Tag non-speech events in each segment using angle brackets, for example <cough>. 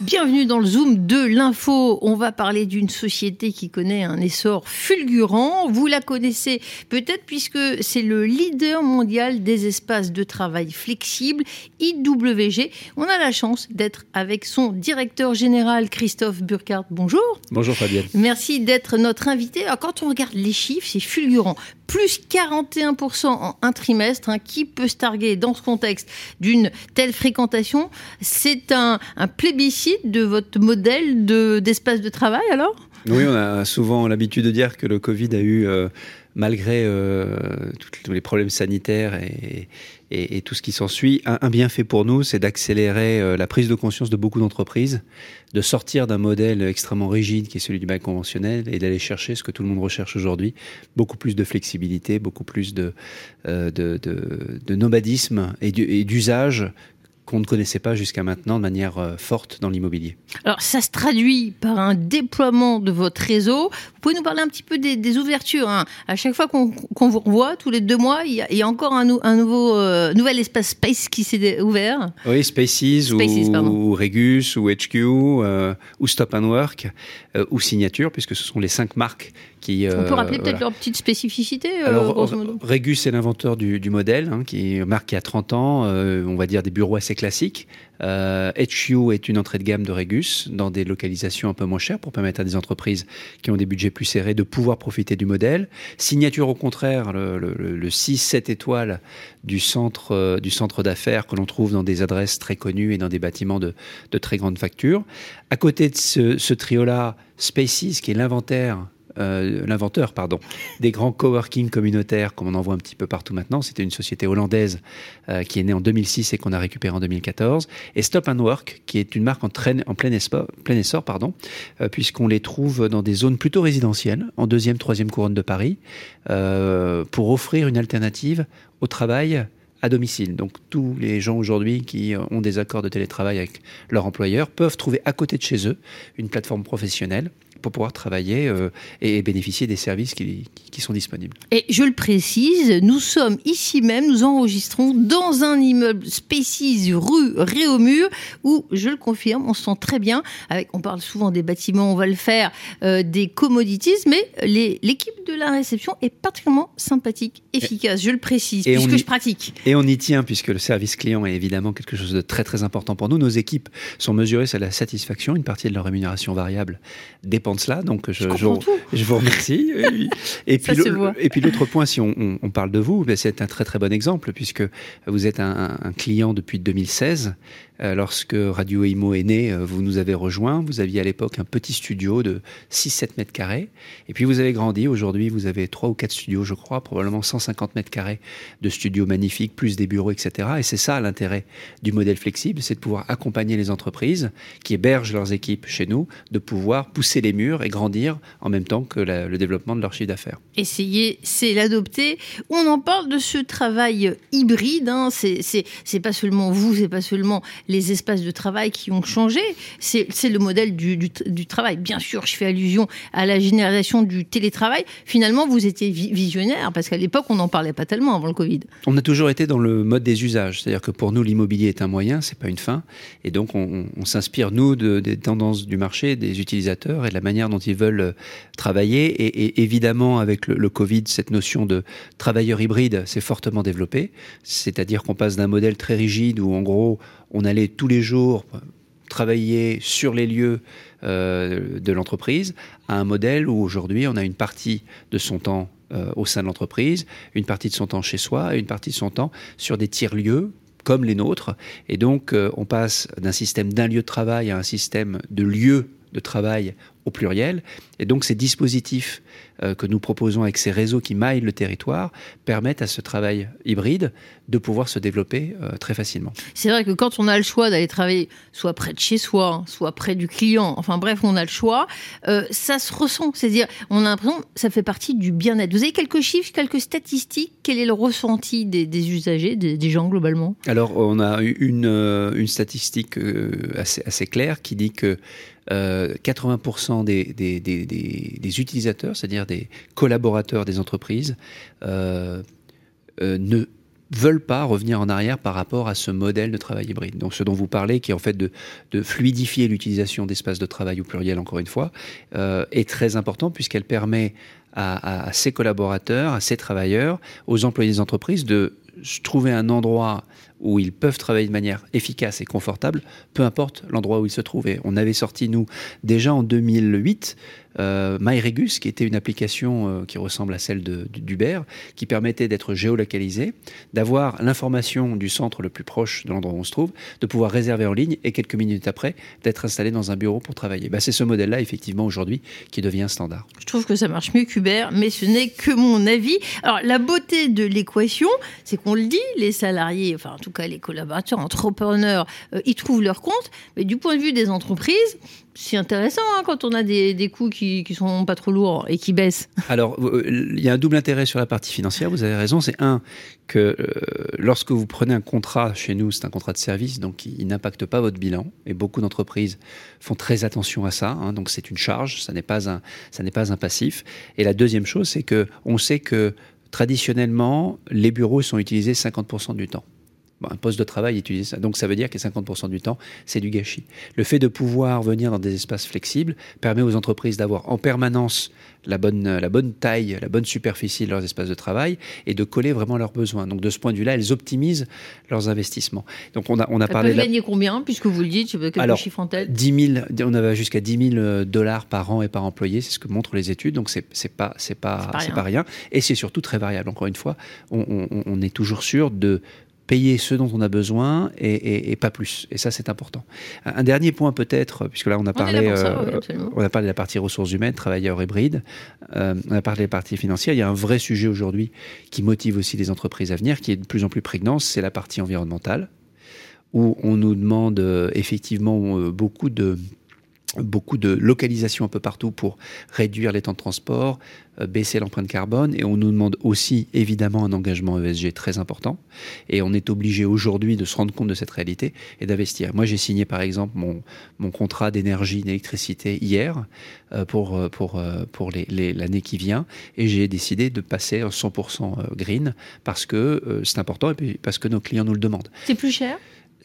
Bienvenue dans le Zoom de l'info. On va parler d'une société qui connaît un essor fulgurant. Vous la connaissez peut-être puisque c'est le leader mondial des espaces de travail flexibles, IWG. On a la chance d'être avec son directeur général, Christophe Burkhardt. Bonjour. Bonjour Fabienne. Merci d'être notre invité. Alors, quand on regarde les chiffres, c'est fulgurant plus 41% en un trimestre. Hein. Qui peut se targuer dans ce contexte d'une telle fréquentation? C'est un, plébiscite de votre modèle d'espace de, travail alors? Oui, on a souvent l'habitude de dire que le Covid a eu... Euh, malgré euh, tous les problèmes sanitaires et, tout ce qui s'ensuit, un, un, bienfait pour nous, c'est d'accélérer euh, la prise de conscience de beaucoup d'entreprises, de sortir d'un modèle extrêmement rigide qui est celui du bail conventionnel et d'aller chercher ce que tout le monde recherche aujourd'hui, beaucoup plus de flexibilité, beaucoup plus de, euh, nomadisme et d'usage qu'on ne connaissait pas jusqu'à maintenant de manière euh, forte dans l'immobilier. Alors ça se traduit par un déploiement de votre réseau. Vous pouvez nous parler un petit peu des, ouvertures. Hein. À chaque fois qu'on vous revoit, tous les deux mois, il y a, encore un, nouveau euh, nouvel espace Space qui s'est ouvert. Oui, Spaces, ou, Regus ou HQ euh, ou Stop and Work ou Signature, puisque ce sont les cinq marques qui... On peut rappeler peut-être leur petite spécificité Alors, Regus est l'inventeur du, modèle, hein, qui est qui a 30 ans, on va dire des bureaux assez classique. Euh, HU est une entrée de gamme de Regus dans des localisations un peu moins chères pour permettre à des entreprises qui ont des budgets plus serrés de pouvoir profiter du modèle. Signature au contraire, le, 6-7 étoiles du centre, euh, du centre d'affaires que l'on trouve dans des adresses très connues et dans des bâtiments de, très grande facture. À côté de ce, ce trio-là, Spaces, qui est l'inventaire euh, l'inventeur pardon, des grands coworking communautaires, comme on en voit un petit peu partout maintenant. C'était une société hollandaise euh, qui est née en 2006 et qu'on a récupéré en 2014. Et Stop and Work, qui est une marque en, en plein, essor, plein essor pardon, euh, puisqu'on les trouve dans des zones plutôt résidentielles, en deuxième, troisième couronne de Paris, pour offrir une alternative au travail à domicile. Donc tous les gens aujourd'hui qui ont des accords de télétravail avec leur employeur peuvent trouver à côté de chez eux une plateforme professionnelle pour pouvoir travailler euh, et bénéficier des services qui, qui, sont disponibles. Et je le précise, nous sommes ici même, nous enregistrons dans un immeuble Spaces rue Réaumur où, je le confirme, on se sent très bien. Avec, on parle souvent des bâtiments, on va le faire, euh, des commodities, mais l'équipe de la réception est particulièrement sympathique, efficace, je le précise, et puisque je pratique. Et on y tient, puisque le service client est évidemment quelque chose de très très important pour nous. Nos équipes sont mesurées sur la satisfaction, une partie de leur rémunération variable dépend de cela, donc je, je, vous remercie. <laughs> et, puis et puis l'autre point, si on, parle de vous, ben, c'est un très très bon exemple puisque vous êtes un, un client depuis 2016 euh, lorsque Radio Imo est né, euh, vous nous avez rejoint. Vous aviez à l'époque un petit studio de 6-7 mètres carrés. Et puis vous avez grandi. Aujourd'hui, vous avez trois ou quatre studios, je crois, probablement 150 mètres carrés de studios magnifiques, plus des bureaux, etc. Et c'est ça l'intérêt du modèle flexible, c'est de pouvoir accompagner les entreprises qui hébergent leurs équipes chez nous, de pouvoir pousser les murs et grandir en même temps que le développement de leur chiffre d'affaires. Essayer, c'est l'adopter. On en parle de ce travail hybride. Hein. C'est pas seulement vous, c'est pas seulement les espaces de travail qui ont changé. C'est le modèle du, du, travail. Bien sûr, je fais allusion à la génération du télétravail. Finalement, vous étiez visionnaire, parce qu'à l'époque, on n'en parlait pas tellement avant le Covid. On a toujours été dans le mode des usages. C'est-à-dire que pour nous, l'immobilier est un moyen, c'est pas une fin. Et donc, on, on s'inspire, nous, de, des tendances du marché, des utilisateurs et de la manière dont ils veulent euh, travailler. Et, évidemment, avec le, Covid, cette notion de travailleur hybride s'est fortement développée. C'est-à-dire qu'on passe d'un modèle très rigide où, en gros, on allait tous les jours travailler sur les lieux euh, de l'entreprise à un modèle où aujourd'hui on a une partie de son temps euh, au sein de l'entreprise, une partie de son temps chez soi et une partie de son temps sur des tiers-lieux comme les nôtres. Et donc on passe d'un système d'un lieu de travail à un système de lieux de travail au pluriel. Et donc ces dispositifs euh, que nous proposons avec ces réseaux qui maillent le territoire permettent à ce travail hybride de pouvoir se développer euh, très facilement. C'est vrai que quand on a le choix d'aller travailler soit près de chez soi, soit près du client, enfin bref, on a le choix, euh, ça se ressent. C'est-à-dire, on a l'impression que ça fait partie du bien-être. Vous avez quelques chiffres, quelques statistiques? Quel est le ressenti des, usagers, des, gens globalement? Alors, on a une, une statistique assez, assez claire qui dit que 80% 60% des, utilisateurs, c'est-à-dire des collaborateurs des entreprises, euh, euh, ne veulent pas revenir en arrière par rapport à ce modèle de travail hybride. Donc ce dont vous parlez, qui est en fait de, de fluidifier l'utilisation d'espaces de travail au pluriel, encore une fois, euh, est très important puisqu'elle permet à, à, à, ses collaborateurs, à ses travailleurs, aux employés des entreprises de trouver un endroit où ils peuvent travailler de manière efficace et confortable, peu importe l'endroit où ils se trouvent. Et on avait sorti, nous, déjà en 2008, euh, MyRegus, qui était une application euh, qui ressemble à celle d'Uber, qui permettait d'être géolocalisé, d'avoir l'information du centre le plus proche de l'endroit où on se trouve, de pouvoir réserver en ligne et quelques minutes après, d'être installé dans un bureau pour travailler. Bah, C'est ce modèle-là, effectivement, aujourd'hui, qui devient standard. Je trouve que ça marche mieux qu'Uber, mais ce n'est que mon avis. Alors, la beauté de l'équation, c'est qu'on le dit, les salariés, enfin, en tout cas, les collaborateurs, entrepreneurs, euh, ils trouvent leur compte, mais du point de vue des entreprises, c'est intéressant hein, quand on a des, coûts qui, qui sont pas trop lourds et qui baissent. Alors, il y a un double intérêt sur la partie financière, vous avez raison. C'est un, que euh, lorsque vous prenez un contrat chez nous, c'est un contrat de service, donc il, n'impacte pas votre bilan. Et beaucoup d'entreprises font très attention à ça. Hein, donc c'est une charge, ça n'est pas un, pas un passif. Et la deuxième chose, c'est que on sait que traditionnellement, les bureaux sont utilisés 50% du temps. Bon, un poste de travail utilise ça. Donc ça veut dire que 50% du temps, c'est du gâchis. Le fait de pouvoir venir dans des espaces flexibles permet aux entreprises d'avoir en permanence la bonne, la bonne taille, la bonne superficie de leurs espaces de travail et de coller vraiment leurs besoins. Donc de ce point de vue-là, elles optimisent leurs investissements. Donc on a, on a elles parlé... Peuvent de la... gagner combien, puisque vous le dites, quelques Alors, chiffres en tête? 10 000, on avait jusqu'à 10 000 dollars par an et par employé, c'est ce que montrent les études, donc c'est pas, pas, pas, c'est pas rien. Et c'est surtout très variable. Encore une fois, on, on, on est toujours sûr de payer ce dont on a besoin et, et, et pas plus. Et ça, c'est important. Un, un, dernier point peut-être, puisque là, on a, on parlé, ça, euh, oui, on a parlé de la partie ressources humaines, travailleurs hybrides, euh, on a parlé de la partie financière. Il y a un vrai sujet aujourd'hui qui motive aussi les entreprises à venir, qui est de plus en plus prégnant, c'est la partie environnementale, où on nous demande euh, effectivement beaucoup de beaucoup de localisation un peu partout pour réduire les temps de transport, euh, baisser l'empreinte carbone et on nous demande aussi évidemment un engagement ESG très important et on est obligé aujourd'hui de se rendre compte de cette réalité et d'investir. Moi j'ai signé par exemple mon, mon contrat d'énergie, d'électricité hier euh, pour, pour, pour l'année qui vient et j'ai décidé de passer en 100% green parce que euh, c'est important et parce que nos clients nous le demandent. C'est plus cher?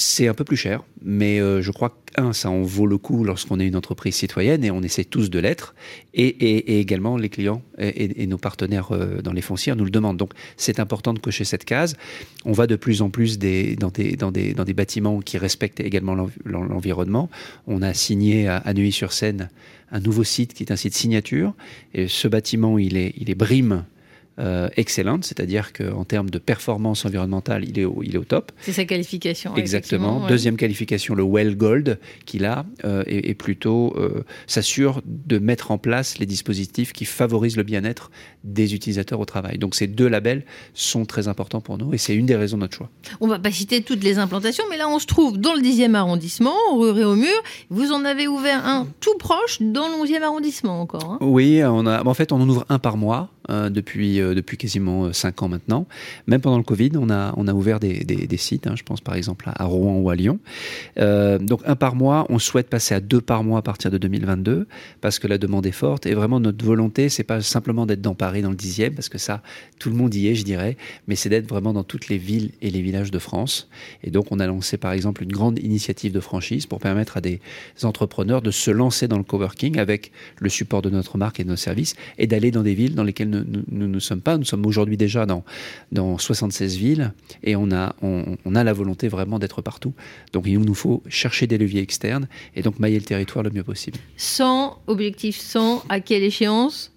C'est un peu plus cher, mais euh, je crois qu'un, ça en vaut le coup lorsqu'on est une entreprise citoyenne et on essaie tous de l'être, et, également les clients et, nos partenaires euh, dans les foncières nous le demandent. Donc c'est important de cocher cette case. On va de plus en plus dans, des, bâtiments qui respectent également l'environnement. On a signé à, à Neuilly-sur-Seine un nouveau site qui est un site signature, et ce bâtiment, il est, il est BRIM euh, excellente, c'est-à-dire qu'en termes de performance environnementale, il est au, il est au top. C'est sa qualification. Exactement. Deuxième qualification, le Well Gold, qu'il a, euh, et, et, plutôt euh, s'assure de mettre en place les dispositifs qui favorisent le bien-être des utilisateurs au travail. Donc ces deux labels sont très importants pour nous et c'est une des raisons de notre choix. On va pas citer toutes les implantations, mais là on se trouve dans le 10e arrondissement, rue Réaumur. Vous en avez ouvert un tout proche dans le 11e arrondissement encore. Hein oui, on a, en fait on en ouvre un par mois euh, depuis, euh, depuis quasiment 5 ans maintenant. Même pendant le Covid, on a, on a ouvert des, des, sites, hein, je pense par exemple à Rouen ou à Lyon. Euh, donc un par mois, on souhaite passer à deux par mois à partir de 2022 parce que la demande est forte et vraiment notre volonté, c'est pas simplement d'être dans Paris, dans le 10e, parce que ça, tout le monde y est, je dirais, mais c'est d'être vraiment dans toutes les villes et les villages de France. Et donc on a lancé par exemple une grande initiative de franchise pour permettre à des entrepreneurs de se lancer dans le coworking avec le support de notre marque et de nos services et d'aller dans des villes dans lesquelles nous ne nous, nous, sommes pas. Nous sommes aujourd'hui déjà dans, dans 76 villes et on a, on, on a la volonté vraiment d'être partout. Donc il nous faut chercher des leviers externes et donc mailler le territoire le mieux possible. 100, objectif 100, à quelle échéance?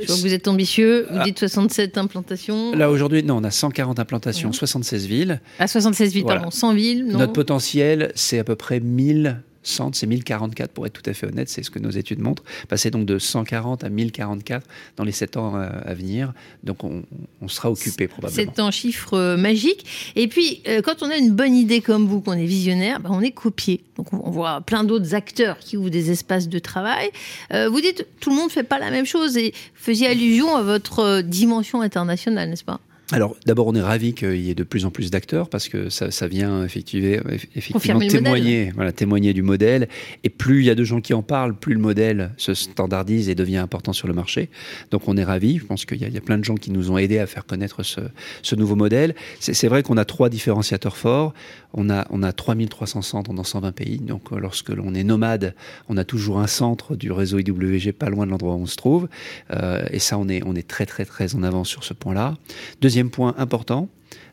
Je vois que vous êtes ambitieux, vous dites 67 implantations. Là aujourd'hui, non, on a 140 implantations, mmh. 76 villes. À 76 villes, voilà. pardon, 100 villes. Non? Notre potentiel, c'est à peu près 1000 centres, c'est 1044 pour être tout à fait honnête, c'est ce que nos études montrent. Passer donc de 140 à 1044 dans les 7 ans euh, à venir. Donc on, sera occupé probablement. C'est un chiffre euh, magique. Et puis euh, quand on a une bonne idée comme vous, qu'on est visionnaire, ben, on est copié. Donc on voit plein d'autres acteurs qui ouvrent des espaces de travail. Vous dites tout le monde ne fait pas la même chose et vous faisiez allusion à votre dimension internationale, n'est-ce pas? Alors, d'abord, on est ravi qu'il y ait de plus en plus d'acteurs parce que ça, ça vient effectivement, effectivement témoigner, voilà, témoigner du modèle. Et plus il y a de gens qui en parlent, plus le modèle se standardise et devient important sur le marché. Donc, on est ravi. Je pense qu'il y, y, a plein de gens qui nous ont aidés à faire connaître ce, ce nouveau modèle. C'est vrai qu'on a trois différenciateurs forts. On a, on a 3300 centres dans 120 pays. Donc, euh, lorsque l'on est nomade, on a toujours un centre du réseau IWG pas loin de l'endroit où on se trouve. Euh, et ça, on est, on est très, très, très en avance sur ce point-là. Deuxième point important,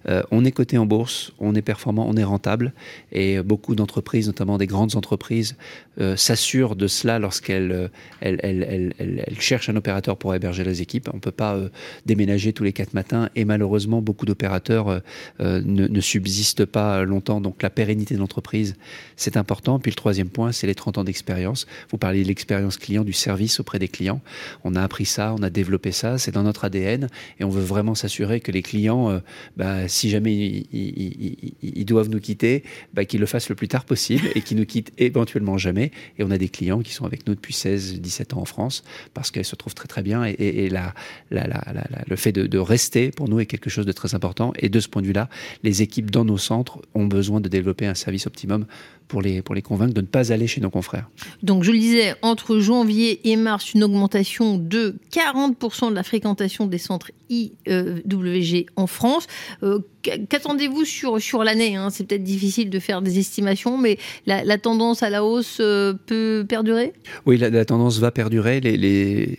euh, on est coté en bourse, on est performant, on est rentable, et beaucoup d'entreprises, notamment des grandes entreprises, euh, s'assurent de cela lorsqu'elles euh, elles, cherchent un opérateur pour héberger les équipes. On ne peut pas déménager tous les quatre matins, et malheureusement, beaucoup d'opérateurs ne, subsistent pas longtemps. Donc la pérennité de l'entreprise, c'est important. Puis le troisième point, c'est les 30 ans d'expérience. Vous parliez de l'expérience client, du service auprès des clients. On a appris ça, on a développé ça, c'est dans notre ADN, et on veut vraiment s'assurer que les clients bah, si jamais ils, doivent nous quitter, bah, qu'ils le fassent le plus tard possible et qu'ils nous quittent éventuellement jamais. Et on a des clients qui sont avec nous depuis 16, 17 ans en France parce qu'elles se trouvent très très bien. Et, le fait de, rester pour nous est quelque chose de très important. Et de ce point de vue-là, les équipes dans nos centres ont besoin de développer un service optimum pour les, pour les convaincre de ne pas aller chez nos confrères. Donc je le disais, entre janvier et mars, une augmentation de 40% de la fréquentation des centres IWG en France. Euh, qu'attendez-vous sur, sur l'année hein? C'est peut-être difficile de faire des estimations, mais la, tendance à la hausse euh, peut perdurer? Oui, la, tendance va perdurer.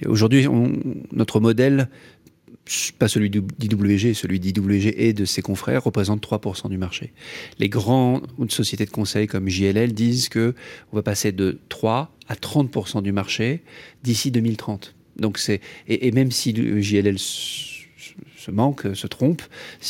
Aujourd'hui, notre modèle pas celui d'IWG, celui d'IWG et de ses confrères, représente 3% du marché. Les grandes sociétés de conseil comme JLL disent que on va passer de 3 à 30% du marché d'ici 2030. Donc c'est et, même si JLL se manque, se trompe,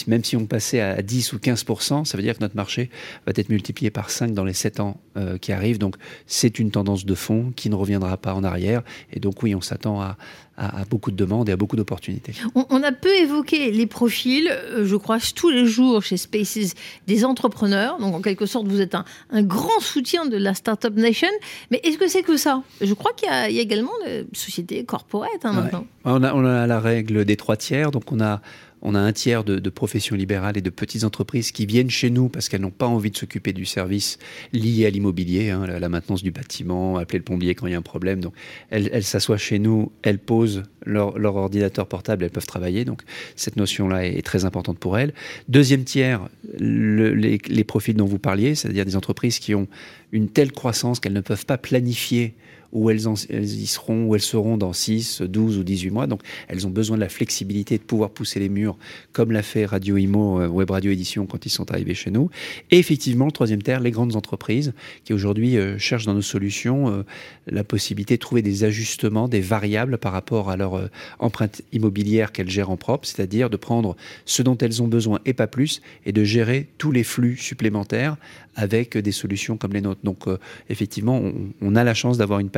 même si on passait à 10 ou 15%, ça veut dire que notre marché va être multiplié par 5 dans les 7 ans euh, qui arrivent. Donc c'est une tendance de fond qui ne reviendra pas en arrière. Et donc oui, on s'attend à, à, beaucoup de demandes et à beaucoup d'opportunités. On, a peu évoqué les profils. Euh, je croise tous les jours chez Spaces des entrepreneurs. Donc, en quelque sorte, vous êtes un, un grand soutien de la Startup Nation. Mais est-ce que c'est que ça? Je crois qu'il y, a également des sociétés corporate hein, maintenant. On, a, on a la règle des trois tiers. Donc, on a on a un tiers de, professions libérales et de petites entreprises qui viennent chez nous parce qu'elles n'ont pas envie de s'occuper du service lié à l'immobilier, hein, la, maintenance du bâtiment, appeler le plombier quand il y a un problème. Donc, elles s'assoient chez nous, elles posent leur, ordinateur portable, elles peuvent travailler. Donc, cette notion-là est, très importante pour elles. Deuxième tiers, les, les profits dont vous parliez, c'est-à-dire des entreprises qui ont une telle croissance qu'elles ne peuvent pas planifier où elles, y seront, où elles seront dans 6, 12 ou 18 mois. Donc, elles ont besoin de la flexibilité de pouvoir pousser les murs, comme l'a fait Radio Imo, euh, Web Radio Édition, quand ils sont arrivés chez nous. Et effectivement, le troisième terre, les grandes entreprises qui aujourd'hui euh, cherchent dans nos solutions euh, la possibilité de trouver des ajustements, des variables par rapport à leur empreinte immobilière qu'elles gèrent en propre, c'est-à-dire de prendre ce dont elles ont besoin et pas plus, et de gérer tous les flux supplémentaires avec des solutions comme les nôtres. Donc, effectivement, on, a la chance d'avoir une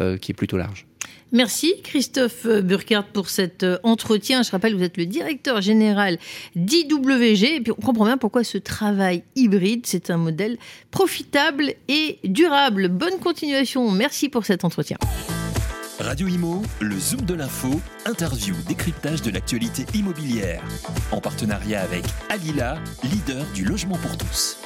euh, qui est plutôt large. Merci Christophe Burkhardt pour cet euh, entretien. Je rappelle, vous êtes le directeur général d'IWG et puis on comprend bien pourquoi ce travail hybride, c'est un modèle profitable et durable. Bonne continuation. Merci pour cet entretien. Radio Imo, le Zoom de l'info, interview, décryptage de l'actualité immobilière. En partenariat avec Alila, leader du logement pour tous.